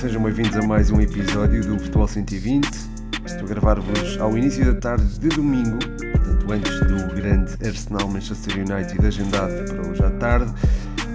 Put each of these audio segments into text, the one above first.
sejam bem-vindos a mais um episódio do Futebol 120. Estou a gravar-vos ao início da tarde de domingo, portanto antes do grande Arsenal Manchester United agendado para hoje à tarde.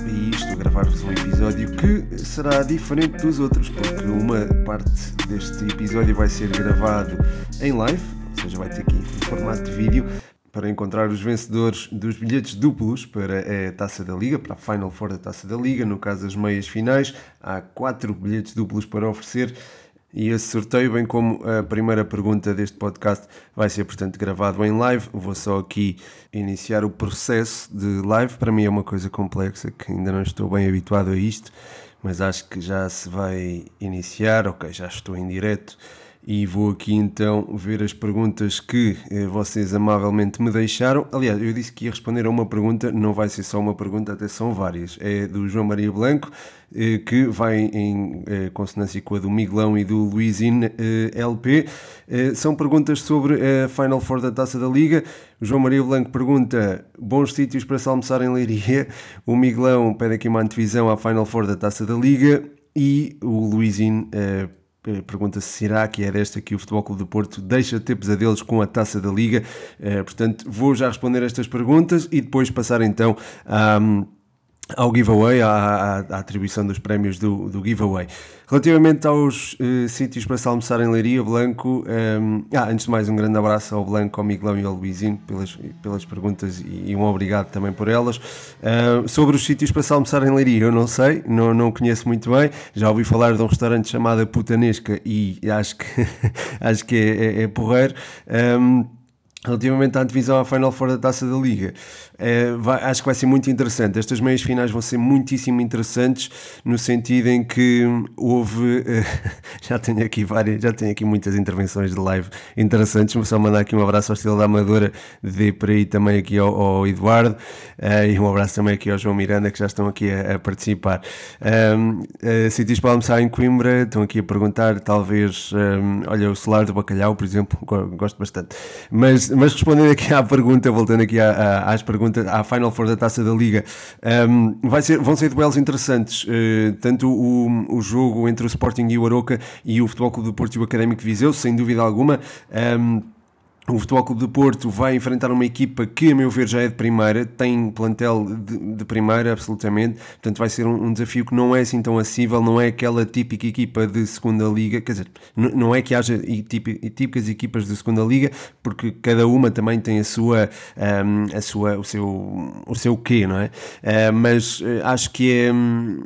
E estou a gravar-vos um episódio que será diferente dos outros, porque uma parte deste episódio vai ser gravado em live, ou seja, vai ter aqui em formato de vídeo, para encontrar os vencedores dos bilhetes duplos para a Taça da Liga, para a Final Four da Taça da Liga, no caso das meias finais. Há quatro bilhetes duplos para oferecer e esse sorteio, bem como a primeira pergunta deste podcast, vai ser, portanto, gravado em live. Vou só aqui iniciar o processo de live. Para mim é uma coisa complexa, que ainda não estou bem habituado a isto, mas acho que já se vai iniciar. Ok, já estou em direto e vou aqui então ver as perguntas que eh, vocês amavelmente me deixaram. Aliás, eu disse que ia responder a uma pergunta, não vai ser só uma pergunta, até são várias. É do João Maria Blanco, eh, que vai em eh, consonância com a do Miguelão e do Luizine LP. São perguntas sobre a Final Four da Taça da Liga. O João Maria Blanco pergunta: bons sítios para se almoçar em Leiria. O Miguelão pede aqui uma antevisão à Final Four da Taça da Liga. E o Luizine eh, pergunta se será que é desta que o Futebol Clube do Porto deixa de ter pesadelos com a taça da Liga. Eh, portanto, vou já responder estas perguntas e depois passar então a. ao giveaway, à, à, à, atribuição dos prémios do, do giveaway. Relativamente aos uh, sítios para se almoçar em Leiria, Blanco, um, ehm, ah, antes de mais um grande abraço ao Blanco, ao Miguelão e ao Luizinho pelas, pelas perguntas e, e um obrigado também por elas. Uh, sobre os sítios para se almoçar em Leiria, eu não sei, não, não conheço muito bem, já ouvi falar de um restaurante chamado Putanesca e acho que, acho que é, é, é porreiro. Um, ehm, Relativamente à divisão à Final Four da Taça da Liga, é, vai, acho que vai ser muito interessante. Estas meias finais vão ser muitíssimo interessantes no sentido em que houve, é, já tenho aqui várias, já tenho aqui muitas intervenções de live interessantes, vou só mandar aqui um abraço ao estilo da Amadora, de por aí também aqui ao, ao Eduardo é, e um abraço também aqui ao João Miranda que já estão aqui a, a participar. Um, uh, sítios para almoçar em Coimbra, estão aqui a perguntar, talvez, um, olha, o Solar do Bacalhau, por exemplo, gosto bastante. Mas mas respondendo aqui à pergunta, voltando aqui à, à, às perguntas, à Final Four da Taça da Liga, um, vai ser, vão ser duelos interessantes. Uh, tanto o, o jogo entre o Sporting e o Aroca e o Futebol Clube do Porto e o Académico Viseu, sem dúvida alguma. Um, o Futebol Clube de Porto vai enfrentar uma equipa que, a meu ver, já é de primeira, tem plantel de, de primeira, absolutamente. Portanto, vai ser um, um, desafio que não é assim tão acessível, não é aquela típica equipa de segunda liga. Quer dizer, não é que haja típicas equipas de segunda liga, porque cada uma também tem a sua, um, a sua, o seu, o seu quê, não é? Uh, mas uh, acho que é, um,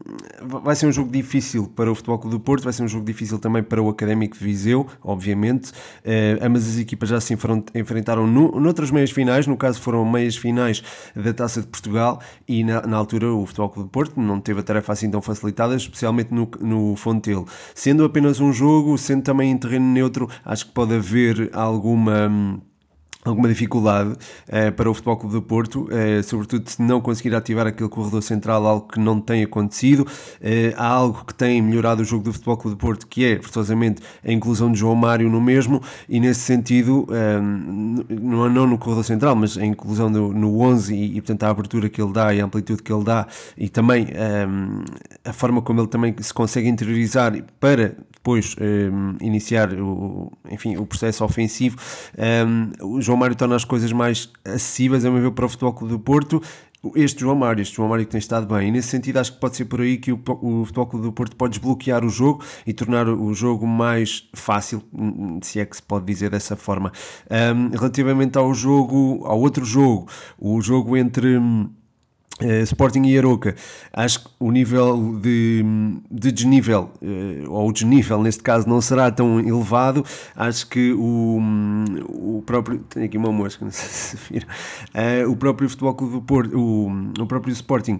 vai ser um jogo difícil para o Futebol Clube do Porto, vai ser um jogo difícil também para o Académico de Viseu, obviamente. Uh, ambas as equipas já se enfrentam enfrentaram no, noutras meias finais, no caso foram meias finais da Taça de Portugal e na, na altura o Futebol Clube de Porto não teve a tarefa assim tão facilitada, especialmente no, no Fontelo. Sendo apenas um jogo, sendo também em terreno neutro, acho que pode haver alguma hum, alguma dificuldade eh, para o Futebol Clube do Porto, eh, sobretudo se não conseguir ativar aquele corredor central, algo que não tem acontecido. Eh, há algo que tem melhorado o jogo do Futebol Clube do Porto, que é, forçosamente, a inclusão de João Mário no mesmo, e nesse sentido, não, não no corredor central, mas a inclusão do, no 11 e, e, portanto, a abertura que ele dá e a amplitude que ele dá, e também a forma como ele também se consegue interiorizar para depois iniciar o, enfim, o processo ofensivo. João Mário torna as coisas mais acessíveis, a meu ver, para o Futebol Clube do Porto. Este João Mário, este João Mário que tem estado bem, e nesse sentido acho que pode ser por aí que o, o Futebol Clube do Porto pode desbloquear o jogo e tornar o jogo mais fácil, se é que se pode dizer dessa forma. Um, relativamente ao jogo, ao outro jogo, o jogo entre Uh, Sporting e Aroca, acho que o nível de, de desnível, uh, ou o desnível neste caso, não será tão elevado. Acho que o, o próprio. Tenho aqui uma mosca, não sei se viram. Uh, o próprio Futebol Clube do Porto, o, o próprio Sporting,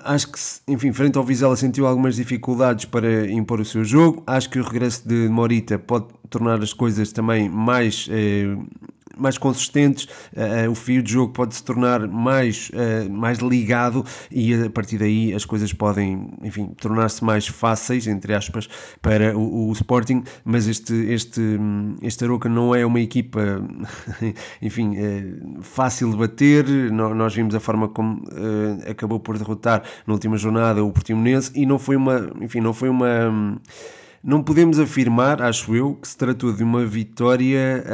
acho que, enfim, frente ao Vizela sentiu algumas dificuldades para impor o seu jogo. Acho que o regresso de Morita pode tornar as coisas também mais mais consistentes, o fio de jogo pode se tornar mais, mais ligado e a partir daí as coisas podem, enfim, tornar-se mais fáceis, entre aspas, para o, o, Sporting, mas este, este, este Aroca não é uma equipa, enfim, fácil de bater, nós vimos a forma como acabou por derrotar na última jornada o Portimonense e não foi uma, enfim, não foi uma não podemos afirmar, acho eu, que se tratou de uma vitória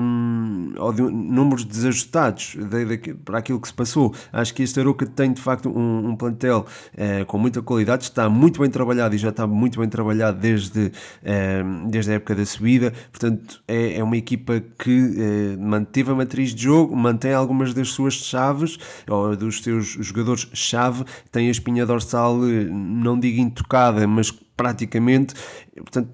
um, ou de números desajustados de, de, para aquilo que se passou. Acho que este Aroca tem de facto um, um plantel uh, com muita qualidade, está muito bem trabalhado e já está muito bem trabalhado desde, uh, desde a época da subida. Portanto, é, é uma equipa que uh, manteve a matriz de jogo, mantém algumas das suas chaves, ou dos seus jogadores-chave, tem a espinha dorsal, não digo intocada, mas praticamente. Portanto,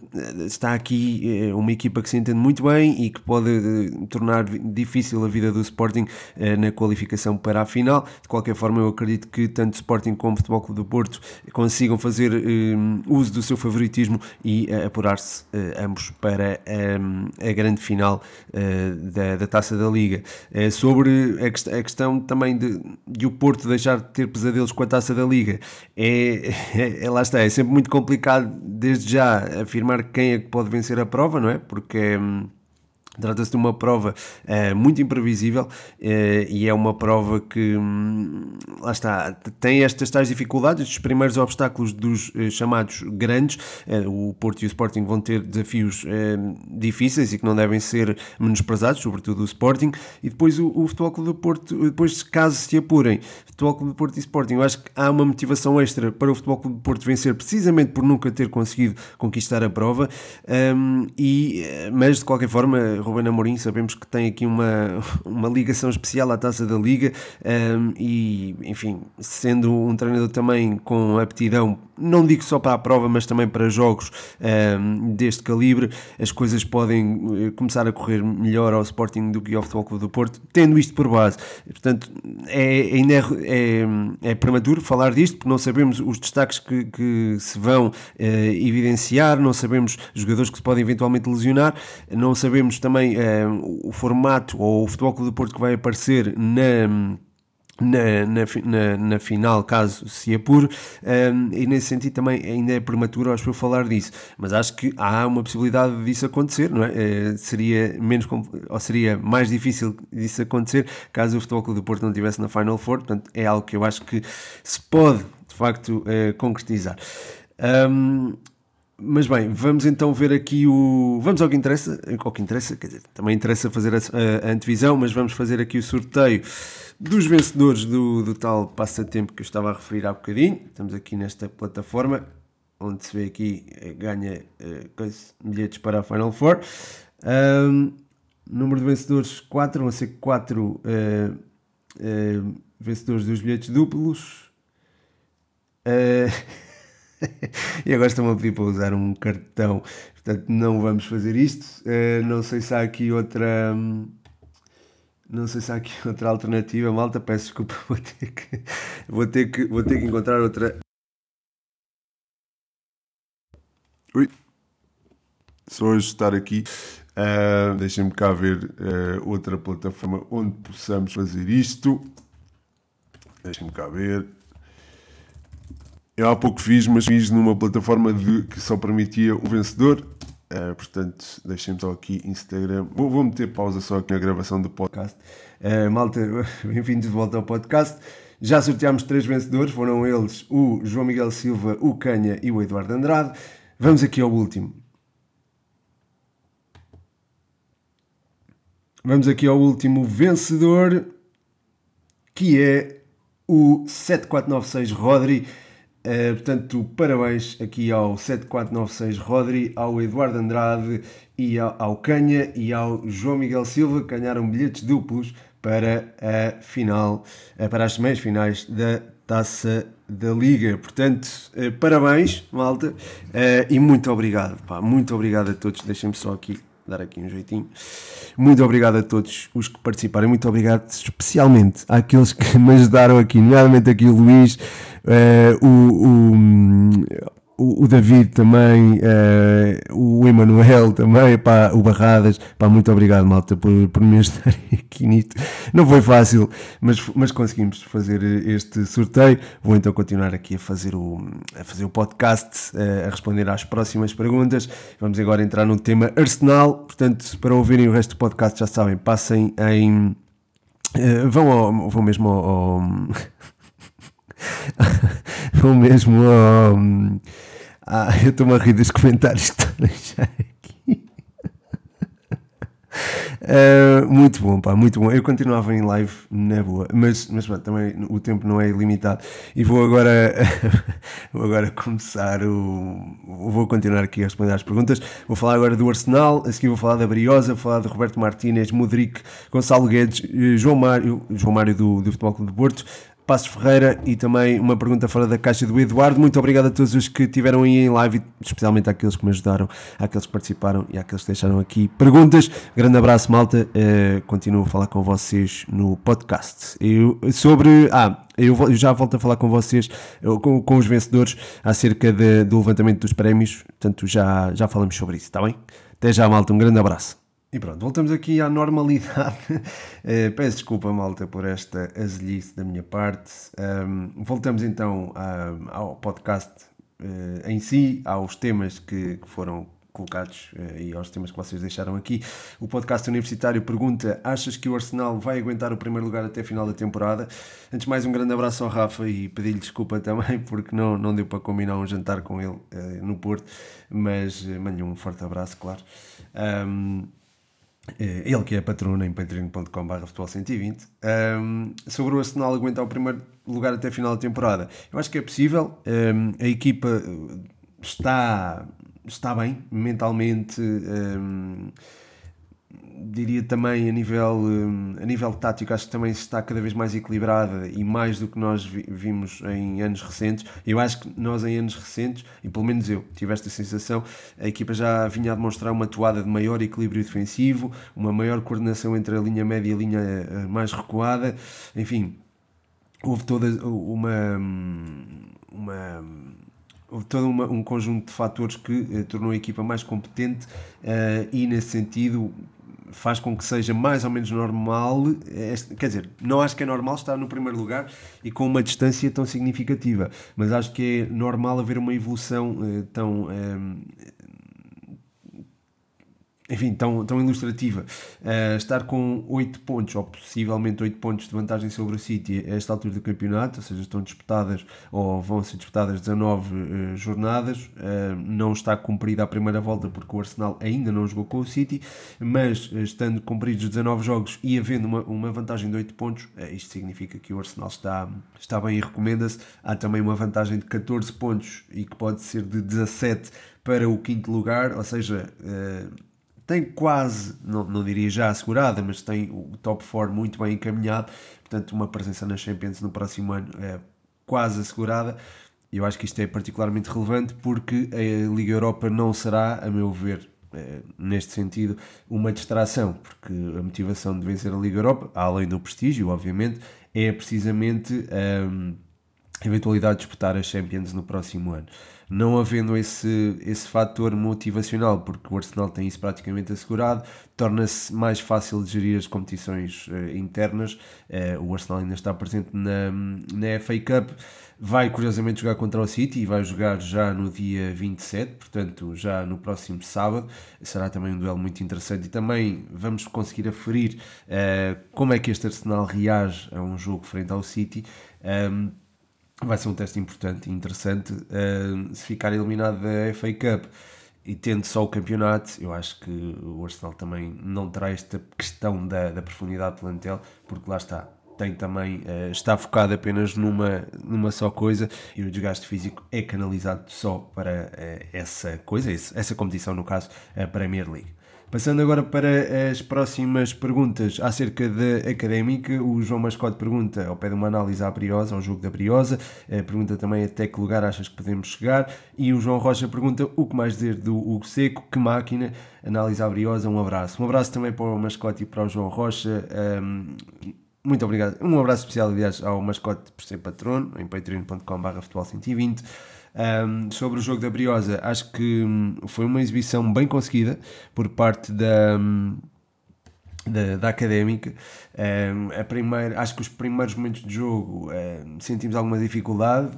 está aqui eh, uma equipa que se entende muito bem e que pode eh, tornar difícil a vida do Sporting eh, na qualificação para a final. De qualquer forma, eu acredito que tanto Sporting como Futebol Clube do Porto consigam fazer uso do seu favoritismo e apurar-se ambos para a grande final da, Taça da Liga. Sobre a, questão também de, de o Porto deixar de ter pesadelos com a Taça da Liga, é, é lá está, é sempre muito complicado desde já afirmar quem é que pode vencer a prova, não é? Porque. Hum, Trata-se de uma prova uh, muito imprevisível uh, e é uma prova que, um, lá está, tem estas tais dificuldades, estes primeiros obstáculos dos uh, chamados grandes. o Porto e o Sporting vão ter desafios difíceis e que não devem ser menosprezados, sobretudo o Sporting. E depois o, o Futebol Clube do Porto, depois caso se apurem, Futebol Clube do Porto e Sporting, eu acho que há uma motivação extra para o Futebol Clube do Porto vencer, precisamente por nunca ter conseguido conquistar a prova. Um, e, mas de qualquer forma, Ruben Amorim sabemos que tem aqui uma, uma ligação especial à Taça da Liga um, e, enfim, sendo um treinador também com aptidão, não digo só para a prova, mas também para jogos um, deste calibre, as coisas podem eh, começar a correr melhor ao Sporting do que ao Futebol Clube do Porto, tendo isto por base. Portanto, é, é, é, é prematuro falar disto, porque não sabemos os destaques que, que se vão uh, evidenciar, não sabemos jogadores que se podem eventualmente lesionar, não sabemos também também uh, o formato ou o Futebol Clube do Porto que vai aparecer na. Na, na, na, na, final, caso se apure, um, eh, e nesse sentido também ainda é prematuro acho eu falar disso, mas acho que há uma possibilidade disso acontecer, não é? Uh, seria menos ou seria mais difícil disso acontecer caso o Futebol Clube do Porto não estivesse na Final Four, portanto é algo que eu acho que se pode de facto uh, concretizar. Um, mas bem, vamos então ver aqui o. Vamos ao que interessa. Ao que interessa, quer dizer, também interessa fazer a, a, antevisão, mas vamos fazer aqui o sorteio dos vencedores do, do tal passatempo que eu estava a referir há bocadinho. Estamos aqui nesta plataforma, onde se vê aqui, eh, ganha uh, bilhetes para a Final Four. Um, número de vencedores 4, vão ser 4 uh, uh, vencedores dos bilhetes duplos. Uh, e agora estão a pedir para usar um cartão, portanto não vamos fazer isto. Uh, não sei se há aqui outra. Não sei se há aqui outra alternativa, malta. Peço desculpa, vou ter que, vou ter que, vou ter que encontrar outra. Ui, só ajustar aqui. Uh, Deixem-me cá ver uh, outra plataforma onde possamos fazer isto. Deixem-me cá ver. Eu há pouco fiz, mas fiz numa plataforma de, que só permitia o vencedor. Uh, portanto, deixem-me só aqui Instagram. Vou, vou, meter pausa só aqui na gravação do podcast. Uh, malta, bem-vindos de volta ao podcast. Já sorteámos três vencedores, foram eles o João Miguel Silva, o Canha e o Eduardo Andrade. Vamos aqui ao último. Vamos aqui ao último vencedor, que é o 7496 Rodri. Uh, portanto, parabéns aqui ao 7496 Rodri, ao Eduardo Andrade e ao, Canha e ao João Miguel Silva, que ganharam bilhetes duplos para a final, uh, para as meias finais da Taça da Liga. Portanto, uh, parabéns, malta, e muito obrigado, pá, muito obrigado a todos. Deixem-me só aqui dar aqui um jeitinho. Muito obrigado a todos os que participaram, muito obrigado especialmente àqueles que me ajudaram aqui, nomeadamente aqui o Luís, uh, o, o, o David também, uh, o Emanuel também, pá, o Barradas, pá, muito obrigado, malta, por, por me estarem aqui nisto. Não foi fácil, mas, mas conseguimos fazer este sorteio. Vou então continuar aqui a fazer o, a fazer o podcast, uh, a responder às próximas perguntas. Vamos agora entrar no tema Arsenal. Portanto, para ouvirem o resto do podcast, já sabem, passem em. Uh, vão, ao, vão mesmo ao, ao vão mesmo ao ah, eu estou-me a rir dos comentários que a deixar aqui. Uh, muito bom, pá, muito bom. Eu continuava em live na boa, mas, mas pá, também o tempo não é ilimitado. E vou agora, vou agora começar o. Vou continuar aqui a responder às perguntas. Vou falar agora do Arsenal, a seguir vou falar da Briosa, vou falar de Roberto Martínez, Modric, Gonçalo Guedes, eh, João Mário, João Mário do, do Futebol Clube de Porto, Passos Ferreira e também uma pergunta fora da caixa do Eduardo. Muito obrigado a todos os que estiveram aí em live, especialmente àqueles que me ajudaram, àqueles que participaram e àqueles que deixaram aqui perguntas. Grande abraço, malta. Uh, continuo a falar com vocês no podcast. Eu, sobre. Ah, eu, já volto a falar com vocês, com, com os vencedores, acerca de, do levantamento dos prémios. Portanto, já, já falamos sobre isso, está bem? Até já, malta. Um grande abraço. E pronto, voltamos aqui à normalidade. Uh, peço desculpa, malta, por esta azelice da minha parte. Um, voltamos então a, ao podcast uh, em si, aos temas que, que foram colocados uh, e aos temas que vocês deixaram aqui. O podcast universitário pergunta: Achas que o Arsenal vai aguentar o primeiro lugar até a final da temporada? Antes mais, um grande abraço ao Rafa e pedir-lhe desculpa também porque não, não deu para combinar um jantar com ele no Porto, mas mando-lhe um forte abraço, claro. Um, ele que é patrono em patreon.com.br futebol 120 um, sobre o Arsenal aguentar o primeiro lugar até a final da temporada. Eu acho que é possível um, a equipa eh, está está bem mentalmente um, diria também a nível, a nível tático, acho que também está cada vez mais equilibrada e mais do que nós vimos em anos recentes. Eu acho que nós, em anos recentes, e pelo menos eu tive esta sensação, a equipa já vinha a demonstrar uma toada de maior equilíbrio defensivo, uma maior coordenação entre a linha média e a linha eh, mais recuada, enfim, houve toda uma. uma houve todo uma, um conjunto de fatores que eh, tornou a equipa mais competente uh, e nesse sentido faz com que seja mais ou menos normal, quer dizer, não acho que é normal estar no primeiro lugar e com uma distância tão significativa, mas acho que é normal haver uma evolução uh, tão uh, enfim, tão, tão ilustrativa. Uh, estar com 8 pontos, ou possivelmente 8 pontos de vantagem sobre o City a esta altura do campeonato, ou seja, estão disputadas ou vão ser disputadas 19 uh, jornadas, uh, não está cumprida a primeira volta porque o Arsenal ainda não jogou com o City, mas estando cumpridos 19 jogos e havendo uma, uma vantagem de 8 pontos, isto significa que o Arsenal está, está bem e recomenda-se. Há também uma vantagem de 14 pontos e que pode ser de 17 para o quinto lugar, ou seja, tem quase, não, não diria já assegurada, mas tem o top 4 muito bem encaminhado, portanto, uma presença na Champions no próximo ano é quase assegurada. Eu acho que isto é particularmente relevante porque a Liga Europa não será, a meu ver, é, neste sentido, uma distração, porque a motivação de vencer a Liga Europa, além do prestígio, obviamente, é precisamente a eventualidade de disputar a Champions no próximo ano não havendo esse, esse fator motivacional, porque o Arsenal tem isso praticamente assegurado, torna-se mais fácil de gerir as competições uh, internas. Uh, o Arsenal ainda está presente na, na FA Cup, vai curiosamente jogar contra o City e vai jogar já no dia 27, portanto, já no próximo sábado. Será também um duelo muito interessante e também vamos conseguir aferir uh, como é que este Arsenal reage a um jogo frente ao City. Vai ser um teste importante e interessante. Uh, se ficar eliminado da FA Cup e tendo só o campeonato, eu acho que o Arsenal também não terá esta questão da, da profundidade do plantel, porque lá está. Tem também, uh, está focado apenas numa, numa só coisa e o desgaste físico é canalizado só para uh, essa coisa, essa competição, no caso, a Premier League. Passando agora para as próximas perguntas acerca da académica, o João Mascote pergunta ao pé de uma análise à Briosa, ao jogo da Briosa, eh, pergunta também até que lugar achas que podemos chegar, e o João Rocha pergunta o que mais dizer do Hugo Seco, que máquina, análise à Briosa, um abraço. Um abraço também para o Mascote e para o João Rocha. Um, muito obrigado. Um abraço especial, aliás, ao Mascote por ser patrono, em patreon.com.br futebol 120. Um, sobre o jogo da Briosa, acho que hum, foi uma exibição bem conseguida por parte da. Um, da, da, académica. Um, a primeira, acho que os primeiros momentos de jogo um, sentimos alguma dificuldade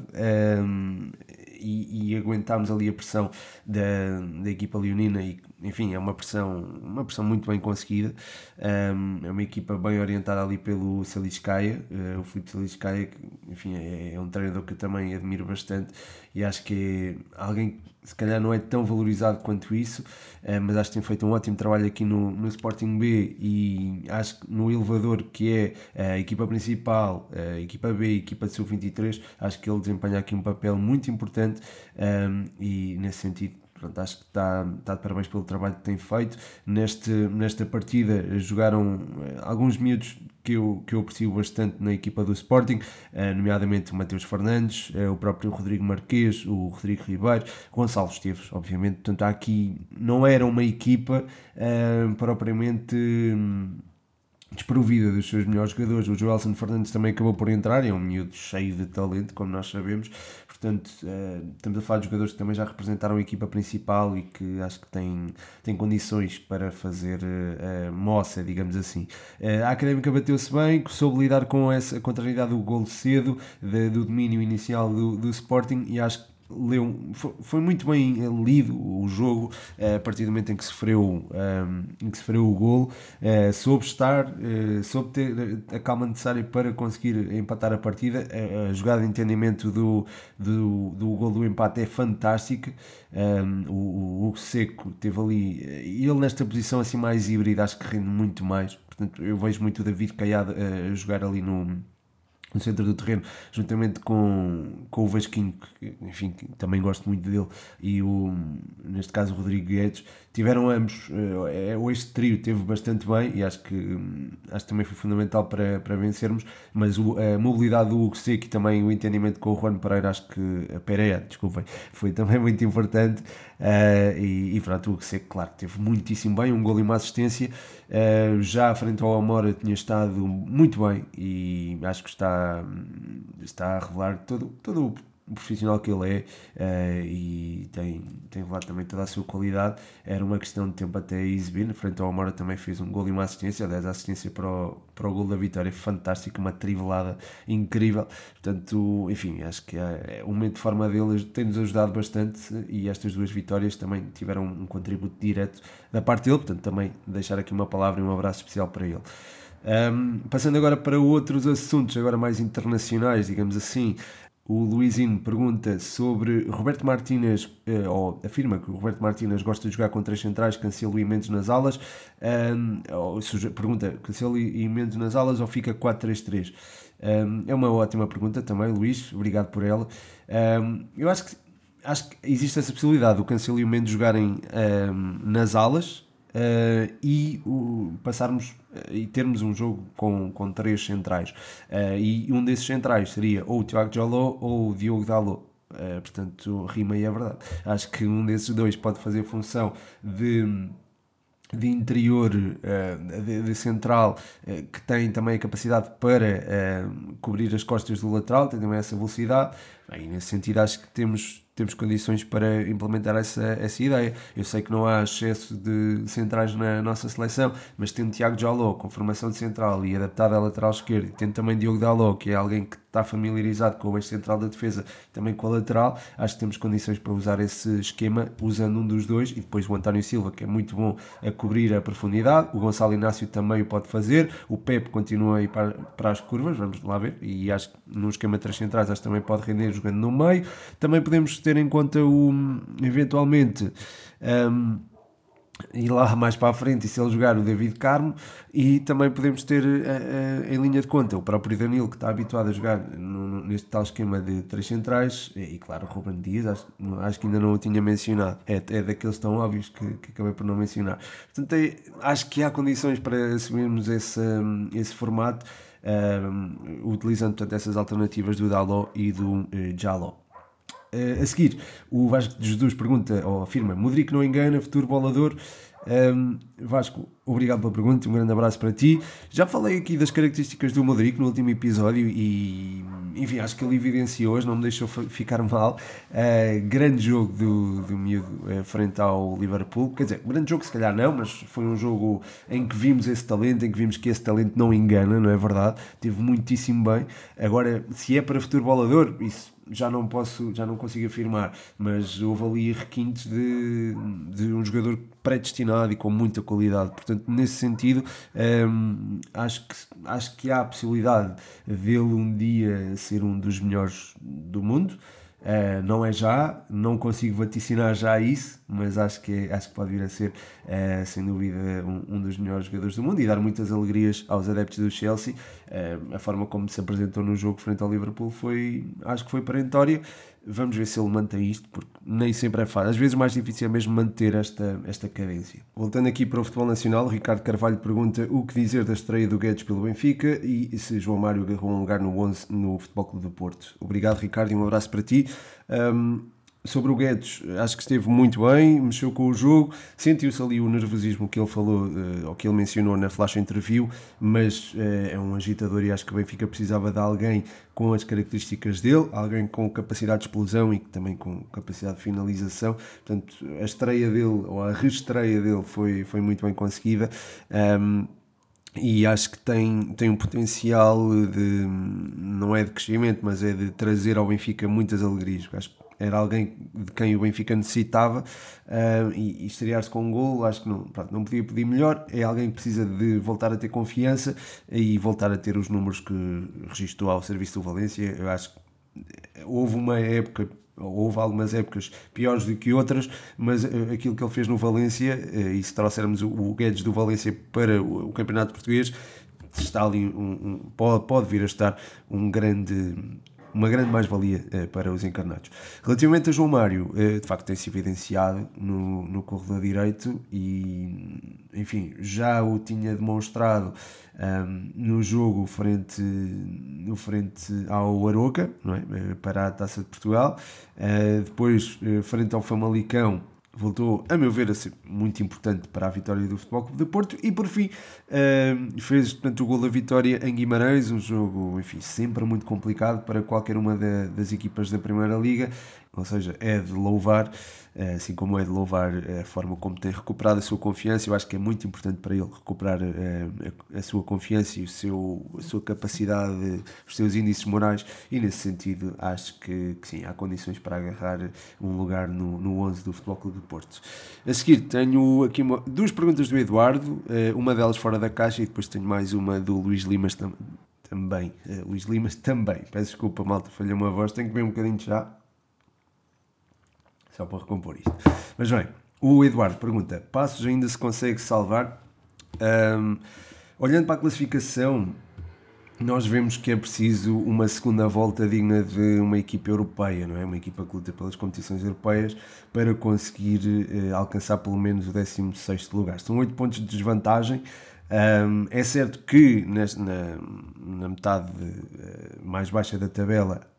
e, e aguentámos ali a pressão da, da equipa leonina e enfim, é uma pressão, uma pressão muito bem conseguida. Um, é uma equipa bem orientada ali pelo Saliscaia, uh, o Filipe Saliscaia, que enfim, é, é, um treinador que eu também admiro bastante e acho que é alguém se calhar não é tão valorizado quanto isso, uh, mas acho que tem feito um ótimo trabalho aqui no, no Sporting B e acho que no elevador que é a equipa principal, a equipa B, a equipa de sub-23, acho que ele desempenha aqui um papel muito importante e nesse sentido Pronto, acho que está, está de parabéns pelo trabalho que tem feito. Neste, nesta partida jogaram eh, alguns miúdos que eu, que eu aprecio bastante na equipa do Sporting, eh, nomeadamente o Mateus Fernandes, eh, o próprio Rodrigo Marques, o Rodrigo Ribeiro, Gonçalo Esteves, obviamente. Portanto, aqui não era uma equipa propriamente hum, desprovida dos seus melhores jogadores. O Joelson Fernandes também acabou por entrar, é um miúdo cheio de talento, como nós sabemos. Portanto, uh, estamos a falar de jogadores que também já representaram a equipa principal e que acho que têm, têm condições para fazer uh, moça, digamos assim. A Académica bateu-se bem, soube lidar com essa contrariedade do gol cedo, de, do domínio inicial do, do Sporting e acho que leu, foi, muito bem lido o jogo eh, a partir do momento em que sofreu, ehm, em que sofreu o golo, uh, soube estar, soube ter a calma necessária para conseguir empatar a partida. A, jogada de entendimento do, do, do gol do empate é fantástica. Ehm, o, Seco teve ali, ele nesta posição assim mais híbrida, acho que rende muito mais. Portanto, eu vejo muito o David Caiado a jogar ali no no centro do terreno, juntamente com, com o Vasquinho, que enfim, também gosto muito dele, e o, neste caso o Rodrigo Guedes, tiveram ambos, é, este trio teve bastante bem e acho que, acho que também foi fundamental para, para vencermos, mas o, a mobilidade do Hugo Seco e também o entendimento com o Juan Pereira, acho que, a Pereira, desculpem, foi também muito importante, uh, e, e pronto, o Hugo Seco, claro, teve muitíssimo bem, um gol e uma assistência, uh, já frente ao Amora tinha estado muito bem e acho que está está, a revelar todo, todo o profissional que ele é uh, e tem, tem revelado também toda a sua qualidade. Era uma questão de tempo até exibir. Frente ao Amora também fez um gol e uma assistência. Aliás, a assistência para o, para o gol da vitória fantástica, uma trivelada incrível. Portanto, enfim, acho que é, é, o momento de forma dele tem-nos ajudado bastante e estas duas vitórias também tiveram um contributo direto da parte dele. Portanto, também deixar aqui uma palavra e um abraço especial para ele. Um, passando agora para outros assuntos, agora mais internacionais, digamos assim. O Luizino pergunta sobre Roberto Martínez, eh, ou afirma que o Roberto Martínez gosta de jogar com três centrais, Cancelo e Mendes nas alas. Um, ou, pergunta, Cancelo e Mendes nas alas ou fica 4-3-3? Um, é uma ótima pergunta também, Luís, obrigado por ela. Um, eu acho que, acho que existe essa possibilidade, o Cancelo e o Mendes jogarem nas alas, uh, e o, passarmos uh, e termos um jogo com, com três centrais. Uh, e um desses centrais seria ou o Tiago Jaló ou o Diogo Dalot. portanto, rima e é verdade. Acho que um desses dois pode fazer função de de interior, de, de, central, que tem também a capacidade para cobrir as costas do lateral, tem também essa velocidade. E nesse sentido, acho que temos temos condições para implementar essa, essa ideia. Eu sei que não há excesso de centrais na nossa seleção, mas tendo Tiago Jaló com formação de central e adaptado à lateral esquerda, e tendo também Diogo Daló, que é alguém que está familiarizado com o eixo central da defesa, também com a lateral, acho que temos condições para usar esse esquema usando um dos dois e depois o António Silva, que é muito bom a cobrir a profundidade, o Gonçalo Inácio também o pode fazer, o Pepe continua a ir para, para as curvas, vamos lá ver, e acho que no esquema de três centrais acho que também pode render jogando no meio. Também podemos ter em conta o eventualmente um, ir lá mais para a frente e se ele jogar o David Carmo e também podemos ter uh, uh, em linha de conta o próprio Danilo que está habituado a jogar no, neste tal esquema de três centrais e, e claro o Ruben Dias acho, acho, que ainda não o tinha mencionado é, é daqueles tão óbvios que, que acabei por não mencionar portanto é, acho que há condições para assumirmos esse, esse formato utilizando portanto, essas alternativas do Daló e do uh, Jaló. Uh, a seguir, o Vasco de Jesus pergunta, ou afirma, Modric não engana, futuro bolador. Um, Vasco, obrigado pela pergunta, um grande abraço para ti. Já falei aqui das características do Modric no último episódio e enfim, acho que ele evidenciou hoje, não me deixou ficar mal. Uh, grande jogo do, do miúdo uh, frente ao Liverpool. Quer dizer, grande jogo, se calhar não, mas foi um jogo em que vimos esse talento, em que vimos que esse talento não engana, não é verdade? Teve muitíssimo bem. Agora, se é para futuro bolador, isso já não posso, já não consigo afirmar, mas houve ali requintes de, de um jogador predestinado e com muita qualidade. Portanto, nesse sentido, hum, acho, que, acho que há a possibilidade dele um dia ser um dos melhores do mundo. Uh, não é já, não consigo vaticinar já isso, mas acho que, acho que pode vir a ser, uh, sem dúvida, um, um, dos melhores jogadores do mundo e dar muitas alegrias aos adeptos do Chelsea. Uh, a forma como se apresentou no jogo frente ao Liverpool foi, acho que foi perentória. Vamos ver se ele mantém isto, porque nem sempre é fácil. Às vezes mais difícil é mesmo manter esta, esta cadência. Voltando aqui para o futebol nacional, Ricardo Carvalho pergunta o que dizer da estreia do Guedes pelo Benfica e se João Mário agarrou um lugar no 11 no Futebol Clube do Porto. Obrigado, Ricardo, e um abraço para ti. Um, sobre o Guedes, acho que esteve muito bem, mexeu com o jogo, sentiu-se ali o nervosismo que ele falou, uh, ou que ele mencionou na flash interview, mas uh, é um agitador e acho que o Benfica precisava de alguém com as características dele, alguém com capacidade de explosão e também com capacidade de finalização. Portanto, a estreia dele, ou a reestreia dele, foi, foi muito bem conseguida. Um, e acho que tem, tem um potencial de não é de crescimento, mas é de trazer ao Benfica muitas alegrias. Acho que era alguém de quem o Benfica necessitava uh, e, e estrear-se com um gol, acho que não, pronto, não podia pedir melhor. É alguém que precisa de voltar a ter confiança e voltar a ter os números que registrou ao serviço do Valência. Eu acho que houve uma época houve algumas épocas piores do que outras, mas uh, aquilo que ele fez no Valência, uh, e se trouxermos o, Guedes do Valência para o, o Campeonato Português, está ali um, um, pode, pode vir a estar um grande uma grande mais-valia uh, para os encarnados. Relativamente a João Mário, uh, de facto tem-se evidenciado no, no corredor direito e, enfim, já o tinha demonstrado um, ehm, no jogo frente, no frente ao Aroca, não é? Uh, para a Taça de Portugal, depois frente ao Famalicão, voltou, a meu ver, a ser muito importante para a vitória do Futebol Clube de Porto. E, por fim, uh, fez portanto, o gol da vitória em Guimarães, um jogo, enfim, sempre muito complicado para qualquer uma da, das equipas da Primeira Liga ou seja, é de louvar, eh, assim como é de louvar a forma como tem recuperado a sua confiança. Eu acho que é muito importante para ele recuperar eh, a sua confiança e o seu, a sua capacidade, os seus índices morais, e nesse sentido acho que, que sim, há condições para agarrar um lugar no, no 11 do Futebol Clube de Porto. A seguir tenho aqui uma, duas perguntas do Eduardo, eh, uma delas fora da caixa e depois tenho mais uma do Luís Limas também. Luís Limas também. Peço desculpa, malta, falhei uma voz, tenho que ver um bocadinho de chá só para recompor isto. Mas bem, o Eduardo pergunta: Passos ainda se consegue salvar? Um, olhando para a classificação, nós vemos que é preciso uma segunda volta digna de uma equipa europeia, não é? Uma equipa que luta pelas competições europeias para conseguir uh, alcançar pelo menos o 16 lugar. São 8 pontos de desvantagem. Um, é certo que na, na metade uh, mais baixa da tabela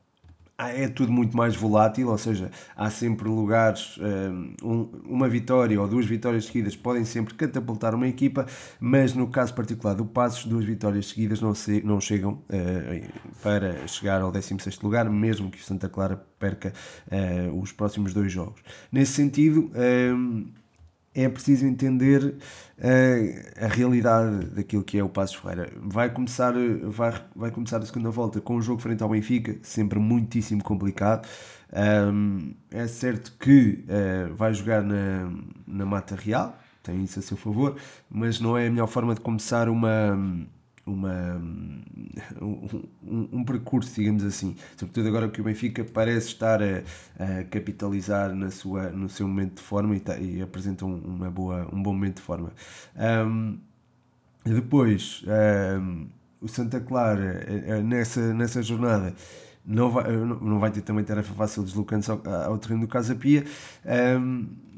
é tudo muito mais volátil, ou seja, há sempre lugares, um, uma vitória ou duas vitórias seguidas podem sempre catapultar uma equipa, mas no caso particular do Passos, duas vitórias seguidas não, se, não chegam uh, para chegar ao 16 lugar, mesmo que o Santa Clara perca uh, os próximos dois jogos. Nesse sentido, é preciso entender uh, a realidade daquilo que é o Passos Ferreira. Vai começar, vai, vai começar a segunda volta com um jogo frente ao Benfica, sempre muitíssimo complicado. Um, é certo que uh, vai jogar na, na Mata Real, tem isso a seu favor, mas não é a melhor forma de começar uma uma, um, um, percurso, digamos assim. Sobretudo agora que o Benfica parece estar a, a capitalizar na sua, no seu momento de forma e, tá, e apresenta um, uma boa, um bom momento de forma. Um, depois, o Santa Clara, eh, eh, nessa, nessa jornada, não vai, não vai ter também tarefa fácil deslocando-se ao, ao, terreno do Casa Pia.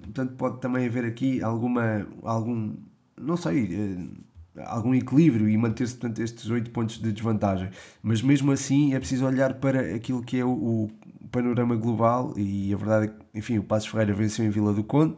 portanto, pode também haver aqui alguma, algum, não sei eh, algum equilíbrio e manter-se estes 8 pontos de desvantagem. Mas mesmo assim é preciso olhar para aquilo que é o, o panorama global e a verdade é que, enfim, o Passos Ferreira venceu em Vila do Conde,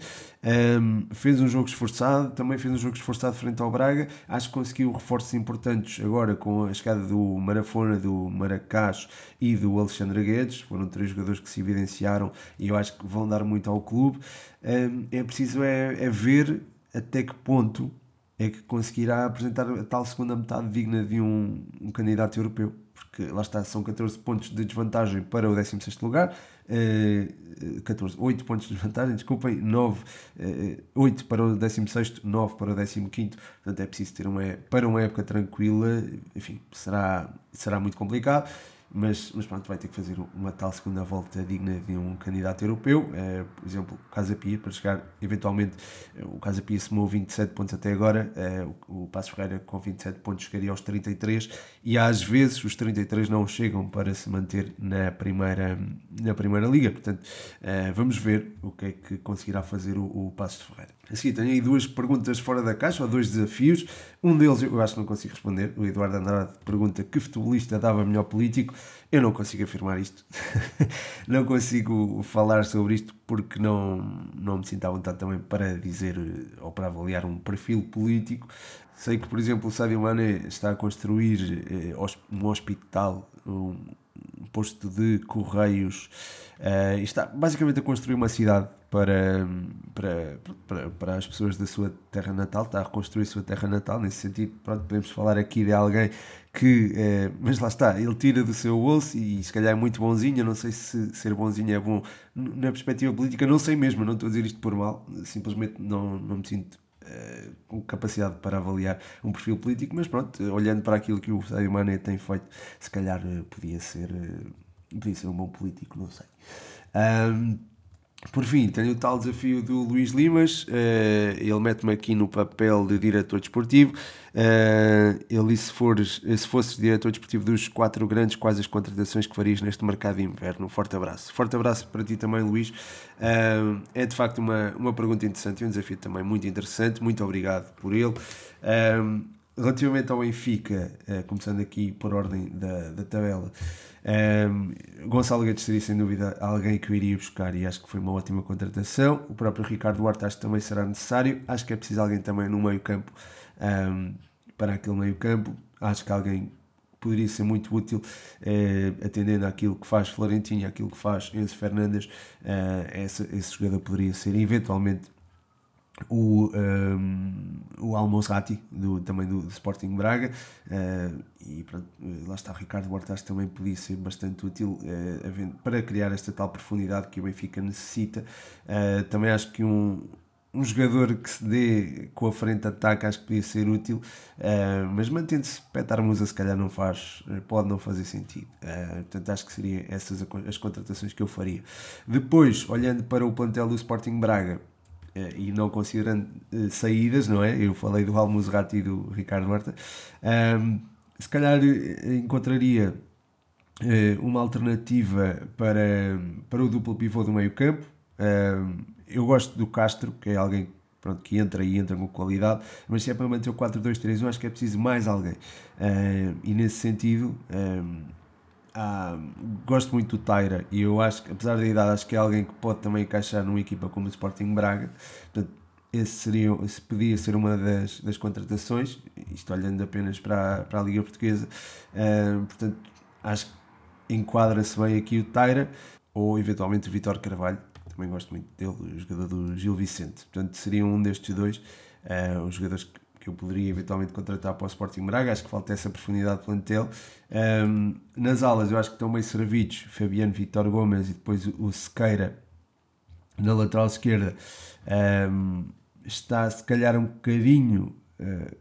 um, fez um jogo esforçado, também fez um jogo esforçado frente ao Braga, acho que conseguiu reforços importantes agora com a chegada do Marafona, do Maracás e do Alexandre Guedes, foram três jogadores que se evidenciaram e eu acho que vão dar muito ao clube. Um, é preciso é, é ver até que ponto é que conseguirá apresentar a tal segunda metade digna de um, um candidato europeu. Porque lá está, são 14 pontos de desvantagem para o 16 lugar, uh, 14, 8 pontos de desvantagem, desculpem, 9, uh, 8 para o 16, 9 para o 15. Portanto, é preciso ter uma, para uma época tranquila, enfim, será, será muito complicado mas, mas pronto, vai ter que fazer uma tal segunda volta digna de um candidato europeu, é, por exemplo, Casa Pia, para chegar eventualmente, eh, o Casa Pia somou 27 pontos até agora, é, o, o Passo Ferreira com 27 pontos chegaria aos 33 e às vezes os 33 não chegam para se manter na primeira, na primeira liga, portanto é, vamos ver o que é que conseguirá fazer o, o Passo Ferreira. A seguir tenho aí duas perguntas fora da caixa, ou dois desafios, um deles eu acho que não consigo responder, o Eduardo Andrade pergunta que futebolista dava melhor político, eu não consigo afirmar isto, não consigo falar sobre isto porque não, não me sinto à vontade também para dizer ou para avaliar um perfil político. Sei que, por exemplo, o Sadio Mané está a construir eh, um hospital, um posto de correios, uh, está basicamente a construir uma cidade para, para, para, para, as pessoas da sua terra natal, está a reconstruir a sua terra natal, nesse sentido, pronto, podemos falar aqui de alguém que, é, mas lá está, ele tira do seu bolso e se calhar é muito bonzinho, eu não sei se ser bonzinho é bom na perspectiva política, não sei mesmo, não estou a dizer isto por mal, simplesmente não, não me sinto é, com capacidade para avaliar um perfil político, mas pronto, olhando para aquilo que o Sadio Mané tem feito, se calhar eh, podia ser, podia ser um bom político, não sei. Um, por fim, tenho o tal desafio do Luís Limas, uh, ele mete-me aqui no papel de diretor desportivo. Uh, ele se, se fosses diretor desportivo dos quatro grandes, quais as contratações que farias neste mercado de inverno? Forte abraço. Forte abraço para ti também, Luís. Uh, é de facto uma, uma pergunta interessante e um desafio também muito interessante. Muito obrigado por ele. relativamente ao Benfica, começando aqui por ordem da, da tabela. Um, Gonçalo Guedes seria sem dúvida alguém que eu iria buscar e acho que foi uma ótima contratação. O próprio Ricardo Duarte acho que também será necessário. Acho que é preciso alguém também no meio campo um, para aquele meio campo. Acho que alguém poderia ser muito útil eh, atendendo àquilo que faz Florentino, àquilo que faz Enzo Fernandes. Uh, esse, esse jogador poderia ser eventualmente o, um, o Almozrati, do, também do, do Sporting Braga, uh, e pronto, lá está o Ricardo Bortas também podia ser bastante útil uh, para criar esta tal profundidade que o Benfica necessita. Uh, também acho que um, um jogador que se dê com a frente de ataque acho que podia ser útil, mas mantendo-se Petar Musa se calhar não faz, pode não fazer sentido. portanto, acho que seriam essas as contratações que eu faria. Depois, olhando para o plantel do Sporting Braga, eh, e não considerando eh, saídas, não é? Eu falei do Almuzerati e do Ricardo Horta. Um, se calhar eh, encontraria uma alternativa para, para o duplo pivô do meio campo. Um, eu gosto do Castro, que é alguém pronto, que entra e entra com qualidade, mas se é para manter o 4-2-3-1, acho que é preciso mais alguém. Um, e nesse sentido, gosto muito do Taira e eu acho que, apesar da idade, acho que é alguém que pode também encaixar numa equipa como o Sporting Braga. Portanto, esse, seria, esse podia ser uma das, das contratações, isto olhando apenas para, a, para a Liga Portuguesa. Portanto, acho que enquadra-se bem aqui o Taira ou eventualmente o Vitor Carvalho. Também gosto muito dele, o jogador do Gil Vicente. Portanto, seria um destes dois, uh, os jogadores que que eu poderia eventualmente contratar para o Sporting Braga, acho que falta essa profundidade de plantel. Um, nas alas eu acho que estão bem servidos, Fabiano Vitor Gomes e depois o Sequeira na lateral esquerda um, está se calhar um bocadinho uh,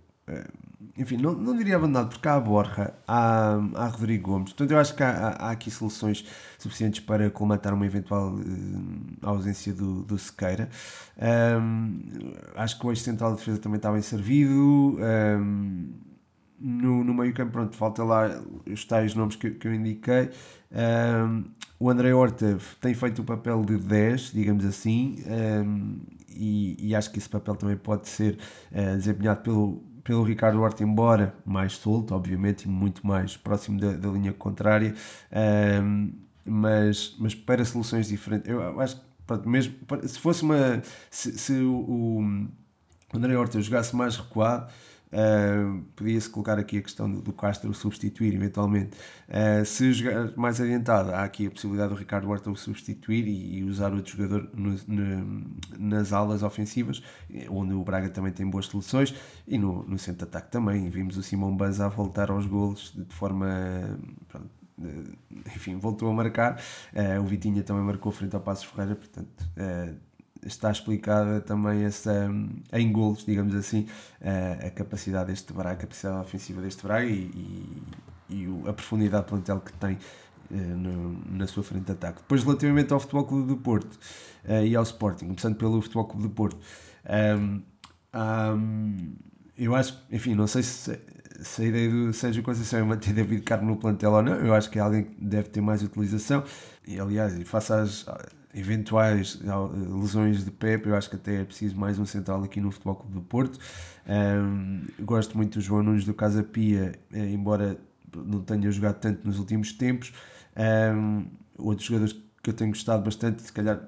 enfim, não, não diria abandonado, porque há a Borja, há, há Rodrigo Gomes, portanto eu acho que há, há aqui soluções suficientes para colmatar uma eventual uh, ausência do, do Sequeira. Um, acho que o eixo central de defesa também está bem servido. Um, no, no meio campo, pronto, falta lá os tais nomes que, que eu indiquei. Um, o André Horta tem feito o papel de 10, digamos assim, e, e, acho que esse papel também pode ser uh, desempenhado pelo pelo Ricardo Horta, embora mais solto, obviamente, e muito mais próximo da, da linha contrária. Um, mas, mas para soluções diferentes. Eu acho que, pronto, mesmo se fosse uma. Se, se o, o André Horta jogasse mais recuado Uh, Podia-se colocar aqui a questão do, do Castro substituir eventualmente. Uh, se jogar mais adiantado, há aqui a possibilidade do Ricardo Horta o substituir e, e usar outro jogador no, no, nas alas ofensivas, onde o Braga também tem boas soluções, e no, no centro de ataque também. Vimos o Simão Banza voltar aos golos de forma. Pronto, enfim, voltou a marcar. Uh, o Vitinha também marcou frente ao Passos Ferreira, portanto está explicada também essa, em golos, digamos assim, a, a capacidade deste Braga, a capacidade ofensiva deste Braga e, e, e a profundidade plantel que tem no, na sua frente de ataque. Depois, relativamente ao Futebol Clube do Porto uh, e ao Sporting, começando pelo Futebol Clube do Porto, um, um, eu acho, enfim, não sei se, se a ideia do Sérgio Conceição é manter David Carmo no plantel ou não, eu acho que é alguém que deve ter mais utilização, e aliás, face às eventuais lesões de Pepe, eu acho que até é preciso mais um central aqui no Futebol Clube do Porto. Um, gosto muito do João Nunes do Casa Pia, eh, embora não tenha jogado tanto nos últimos tempos. Um, outros jogadores que eu tenho gostado bastante, se calhar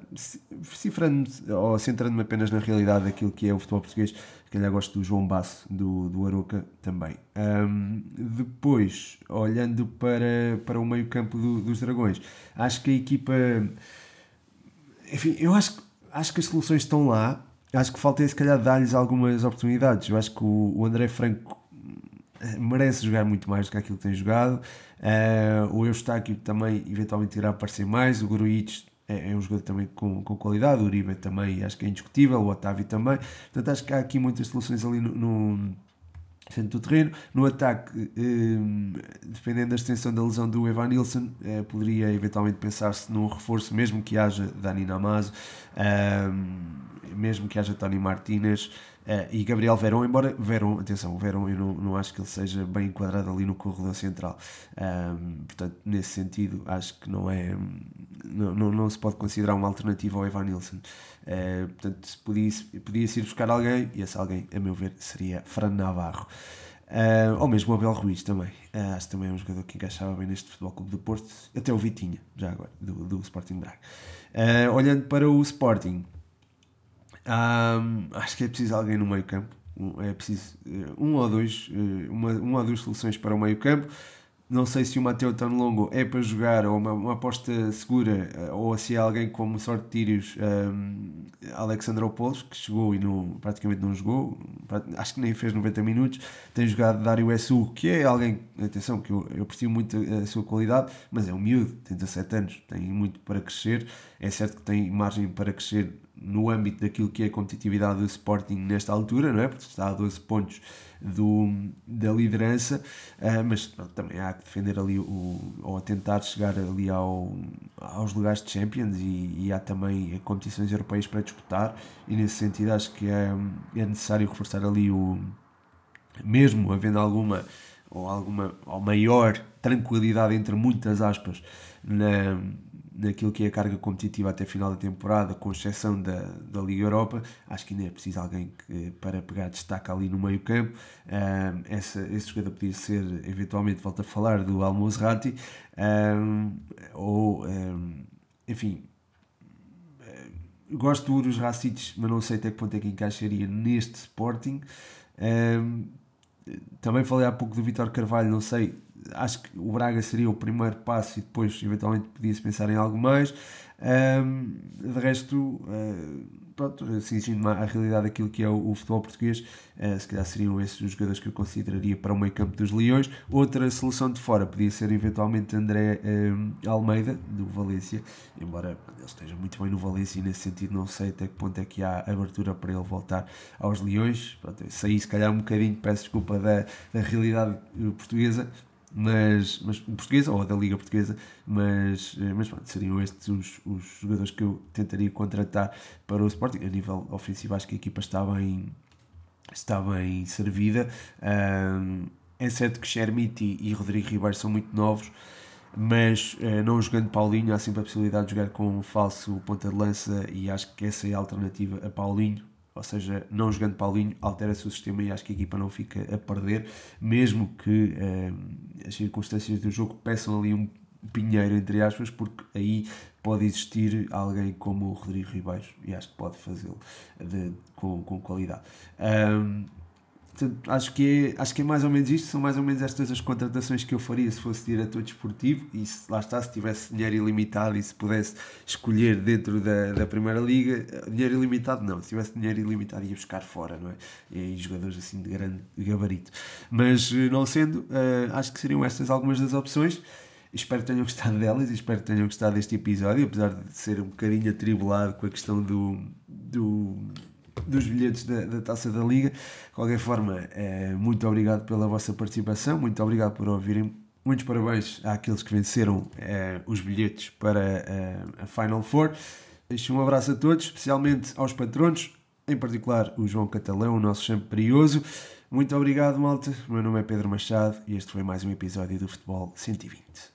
cifrando ou centrando-me apenas na realidade daquilo que é o futebol português, se calhar gosto do João Basso, do, do Aroca também. Um, depois, olhando para, para o meio campo do, dos Dragões, acho que a equipa enfim, eu acho, acho que as soluções estão lá. Acho que falta, se calhar, dar-lhes algumas oportunidades. Eu acho que o, o André Franco eh, merece jogar muito mais do que aquilo que tem jogado. Uh, o Eustáquio também, eventualmente, irá aparecer mais. O Gruitch é, é, um jogador também com, com qualidade. O Uribe também, acho que é indiscutível. O Otávio também. Portanto, acho que há aqui muitas soluções ali no, no centro do terreno. No ataque, eh, dependendo da extensão da lesão do Evan Nilsson, eh, poderia eventualmente pensar-se num reforço, mesmo que haja Dani Namazo, mesmo que haja Tony Martinez e Gabriel Verón, embora Verón, atenção, o Verón eu não, não acho que ele seja bem enquadrado ali no corredor central. portanto, nesse sentido, acho que não é não, não, não se pode considerar uma alternativa ao Evan Nilsson. Uh, portanto, podia, podia-se ir buscar alguém, e esse alguém, a meu ver, seria Fran Navarro. Uh, ou mesmo o Abel Ruiz também. Uh, acho que também é um jogador que encaixava bem neste Futebol Clube do Porto. Até o Vitinha, já agora, do, do Sporting Braga. Uh, olhando para o Sporting, um, acho que é preciso alguém no meio campo. É preciso um ou dois, uma, uma ou duas soluções para o meio campo. Não sei se o Mateu Longo é para jogar ou uma, uma aposta segura eh, ou se é alguém como sorte de tírios um, Alexandropoulos, que chegou e não, praticamente não jogou, acho que nem fez 90 minutos. Tem jogado Dário Essu, que é alguém, atenção, que eu, eu aprecio muito a sua qualidade, mas é um miúdo, tem 17 anos, tem muito para crescer. É certo que tem margem para crescer no âmbito daquilo que é a competitividade do Sporting nesta altura, não é? Porque está a 12 pontos do, da liderança, uh, mas também há que defender ali o, ou tentar chegar ali ao, aos lugares de Champions e, e há também competições europeias para disputar e nesse sentido acho que é, é necessário reforçar ali o mesmo havendo alguma ou alguma ou maior tranquilidade entre muitas aspas na, naquilo que é a carga competitiva até final da temporada, com exceção da, da Liga Europa, acho que ainda é preciso alguém que, para pegar destaque ali no meio campo. Um, essa, esse jogador podia ser, eventualmente, volta a falar, do Almozrati, um, ou, um, enfim, gosto do Urus Racic, mas não sei até que ponto é que encaixaria neste Sporting. também falei há pouco do Vitor Carvalho, não sei acho que o Braga seria o primeiro passo e depois eventualmente podia-se pensar em algo mais. Um, de resto, uh, pronto, assistindo à realidade daquilo que é o, o futebol português, uh, se calhar seriam esses os jogadores que eu consideraria para o meio campo dos Leões. Outra solução de fora podia ser eventualmente André um, Almeida, do Valência, embora ele esteja muito bem no Valência e nesse sentido não sei até que ponto é que há abertura para ele voltar aos Leões. Pronto, saí se calhar um bocadinho, peço desculpa, da, da realidade portuguesa, mas, mas portuguesa ou da Liga Portuguesa, mas, eh, mas seriam estes os, os jogadores que eu tentaria contratar para o Sporting. A nível ofensivo, acho que a equipa está bem, está bem servida. Um, é certo que Shermiti e Rodrigo Ribeiro são muito novos, mas uh, não jogando Paulinho, há sempre a possibilidade de jogar com um falso ponta de lança e acho que essa é a alternativa a Paulinho ou seja, não jogando Paulinho, altera-se o sistema e acho que a equipa não fica a perder, mesmo que eh, as circunstâncias do jogo peçam ali um, pinheiro, entre aspas, porque aí pode existir alguém como o Rodrigo Ribeiros e acho que pode fazê-lo com, com qualidade. Um, acho que, é, acho que é mais ou menos isto, são mais ou menos estas as contratações que eu faria se fosse diretor desportivo e se lá está, se tivesse dinheiro ilimitado e se pudesse escolher dentro da, da Primeira Liga, dinheiro ilimitado não, se tivesse dinheiro ilimitado ia buscar fora, não é? E jogadores assim de grande gabarito. Mas eh, não sendo, uh, acho que seriam estas algumas das opções. Espero que tenham gostado delas e espero que tenham gostado deste episódio, apesar de ser um bocadinho atribulado com a questão do, do dos bilhetes da, da Taça da Liga. De qualquer forma, é, muito obrigado pela vossa participação, muito obrigado por ouvirem. Muitos parabéns àqueles que venceram é, os bilhetes para é, a Final Four. Deixo um abraço a todos, especialmente aos patronos, em particular o João Catalão, o nosso champerioso. Muito obrigado, malta. O meu nome é Pedro Machado e este foi mais um episódio do Futebol 120.